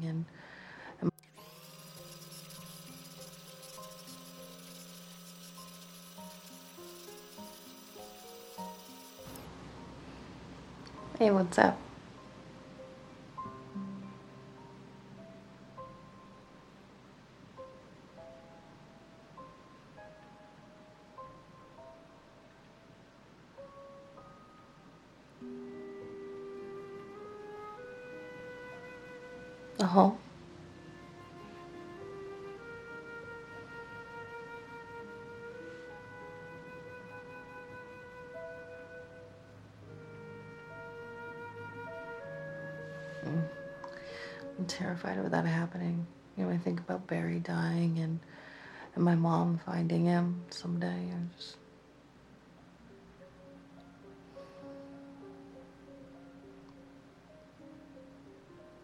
And Hey, what's up? Oh. Mm. I'm terrified of that happening. You know, I think about Barry dying and and my mom finding him someday. I just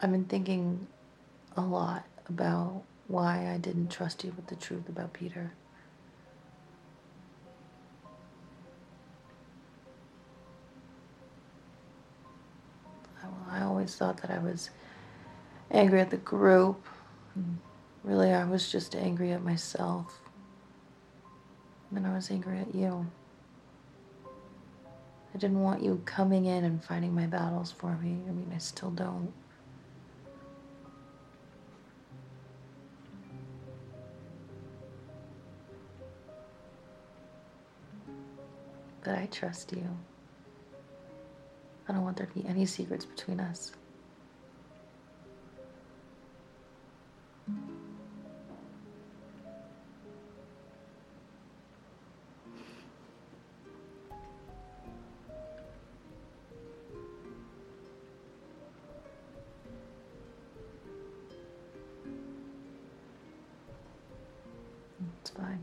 I've been thinking a lot about why I didn't trust you with the truth about Peter. I, always thought that I was angry at the group. Really, I was just angry at myself. And I was angry at you. I didn't want you coming in and fighting my battles for me. I mean, I still don't. But I trust you. I don't want there to be any secrets between us. It's fine.